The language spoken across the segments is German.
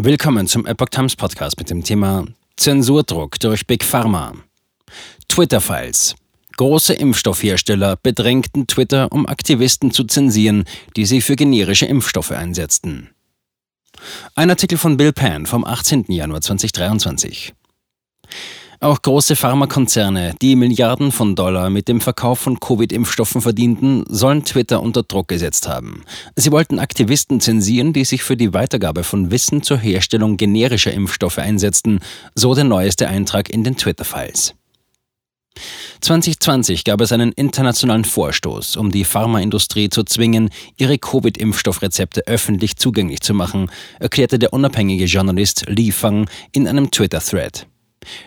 Willkommen zum Epoch Times Podcast mit dem Thema Zensurdruck durch Big Pharma. Twitter-Files. Große Impfstoffhersteller bedrängten Twitter, um Aktivisten zu zensieren, die sich für generische Impfstoffe einsetzten. Ein Artikel von Bill Pan vom 18. Januar 2023. Auch große Pharmakonzerne, die Milliarden von Dollar mit dem Verkauf von Covid-Impfstoffen verdienten, sollen Twitter unter Druck gesetzt haben. Sie wollten Aktivisten zensieren, die sich für die Weitergabe von Wissen zur Herstellung generischer Impfstoffe einsetzten, so der neueste Eintrag in den Twitter-Files. 2020 gab es einen internationalen Vorstoß, um die Pharmaindustrie zu zwingen, ihre Covid-Impfstoffrezepte öffentlich zugänglich zu machen, erklärte der unabhängige Journalist Li Fang in einem Twitter-Thread.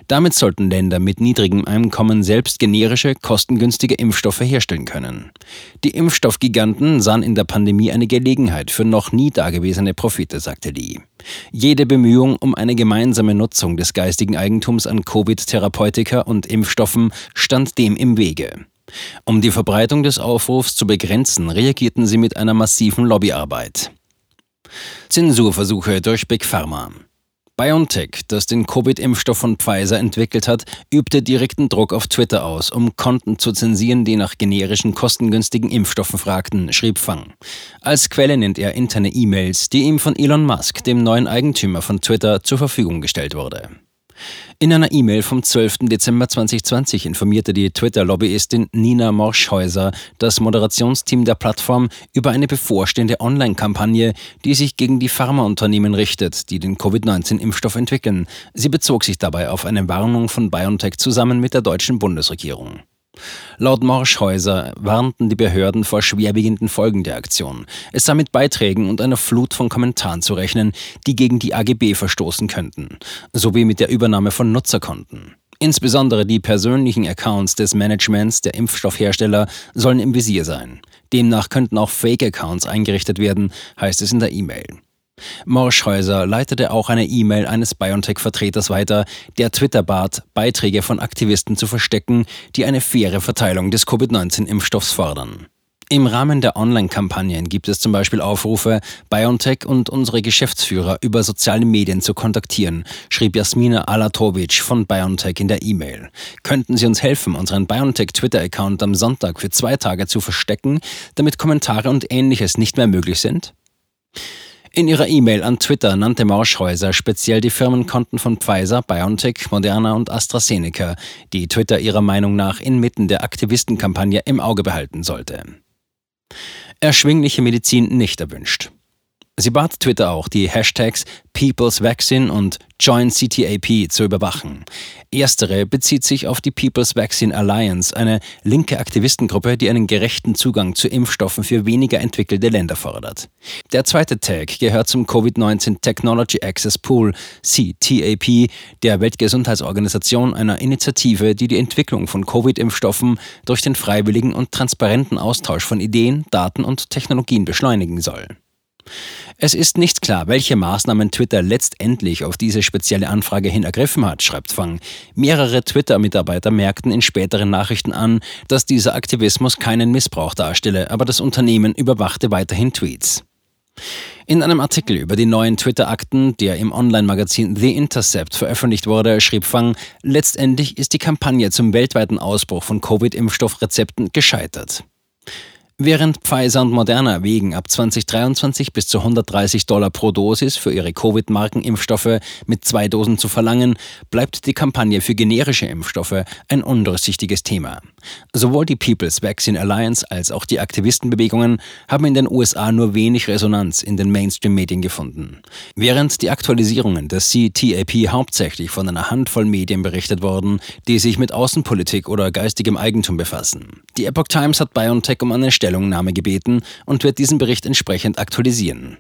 Damit sollten Länder mit niedrigem Einkommen selbst generische, kostengünstige Impfstoffe herstellen können. Die Impfstoffgiganten sahen in der Pandemie eine Gelegenheit für noch nie dagewesene Profite, sagte Lee. Jede Bemühung um eine gemeinsame Nutzung des geistigen Eigentums an Covid-Therapeutika und Impfstoffen stand dem im Wege. Um die Verbreitung des Aufrufs zu begrenzen, reagierten sie mit einer massiven Lobbyarbeit. Zensurversuche durch Big Pharma. BioNTech, das den Covid-Impfstoff von Pfizer entwickelt hat, übte direkten Druck auf Twitter aus, um Konten zu zensieren, die nach generischen, kostengünstigen Impfstoffen fragten, schrieb Fang. Als Quelle nennt er interne E-Mails, die ihm von Elon Musk, dem neuen Eigentümer von Twitter, zur Verfügung gestellt wurde. In einer E-Mail vom 12. Dezember 2020 informierte die Twitter-Lobbyistin Nina Morschhäuser das Moderationsteam der Plattform über eine bevorstehende Online-Kampagne, die sich gegen die Pharmaunternehmen richtet, die den Covid-19-Impfstoff entwickeln. Sie bezog sich dabei auf eine Warnung von BioNTech zusammen mit der deutschen Bundesregierung. Laut Morschhäuser warnten die Behörden vor schwerwiegenden Folgen der Aktion. Es sei mit Beiträgen und einer Flut von Kommentaren zu rechnen, die gegen die AGB verstoßen könnten, sowie mit der Übernahme von Nutzerkonten. Insbesondere die persönlichen Accounts des Managements der Impfstoffhersteller sollen im Visier sein. Demnach könnten auch Fake-Accounts eingerichtet werden, heißt es in der E-Mail. Morschhäuser leitete auch eine E-Mail eines BioNTech-Vertreters weiter, der Twitter bat, Beiträge von Aktivisten zu verstecken, die eine faire Verteilung des Covid-19-Impfstoffs fordern. Im Rahmen der Online-Kampagnen gibt es zum Beispiel Aufrufe, BioNTech und unsere Geschäftsführer über soziale Medien zu kontaktieren, schrieb Jasmina Alatovic von BioNTech in der E-Mail. Könnten Sie uns helfen, unseren BioNTech-Twitter-Account am Sonntag für zwei Tage zu verstecken, damit Kommentare und ähnliches nicht mehr möglich sind? In ihrer E-Mail an Twitter nannte Marschhäuser speziell die Firmenkonten von Pfizer, BioNTech, Moderna und AstraZeneca, die Twitter ihrer Meinung nach inmitten der Aktivistenkampagne im Auge behalten sollte. Erschwingliche Medizin nicht erwünscht. Sie bat Twitter auch, die Hashtags People's Vaccine und Join CTAP zu überwachen. Erstere bezieht sich auf die People's Vaccine Alliance, eine linke Aktivistengruppe, die einen gerechten Zugang zu Impfstoffen für weniger entwickelte Länder fordert. Der zweite Tag gehört zum Covid-19 Technology Access Pool, CTAP, der Weltgesundheitsorganisation, einer Initiative, die die Entwicklung von Covid-Impfstoffen durch den freiwilligen und transparenten Austausch von Ideen, Daten und Technologien beschleunigen soll. Es ist nicht klar, welche Maßnahmen Twitter letztendlich auf diese spezielle Anfrage hin ergriffen hat, schreibt Fang. Mehrere Twitter-Mitarbeiter merkten in späteren Nachrichten an, dass dieser Aktivismus keinen Missbrauch darstelle, aber das Unternehmen überwachte weiterhin Tweets. In einem Artikel über die neuen Twitter-Akten, der im Online-Magazin The Intercept veröffentlicht wurde, schrieb Fang, letztendlich ist die Kampagne zum weltweiten Ausbruch von Covid-Impfstoffrezepten gescheitert. Während Pfizer und Moderna wegen ab 2023 bis zu 130 Dollar pro Dosis für ihre Covid-Markenimpfstoffe mit zwei Dosen zu verlangen, bleibt die Kampagne für generische Impfstoffe ein undurchsichtiges Thema. Sowohl die People's Vaccine Alliance als auch die Aktivistenbewegungen haben in den USA nur wenig Resonanz in den Mainstream-Medien gefunden. Während die Aktualisierungen des CTAP hauptsächlich von einer Handvoll Medien berichtet wurden, die sich mit Außenpolitik oder geistigem Eigentum befassen. Die Epoch Times hat BioNTech um eine Stelle Stellungnahme gebeten und wird diesen Bericht entsprechend aktualisieren.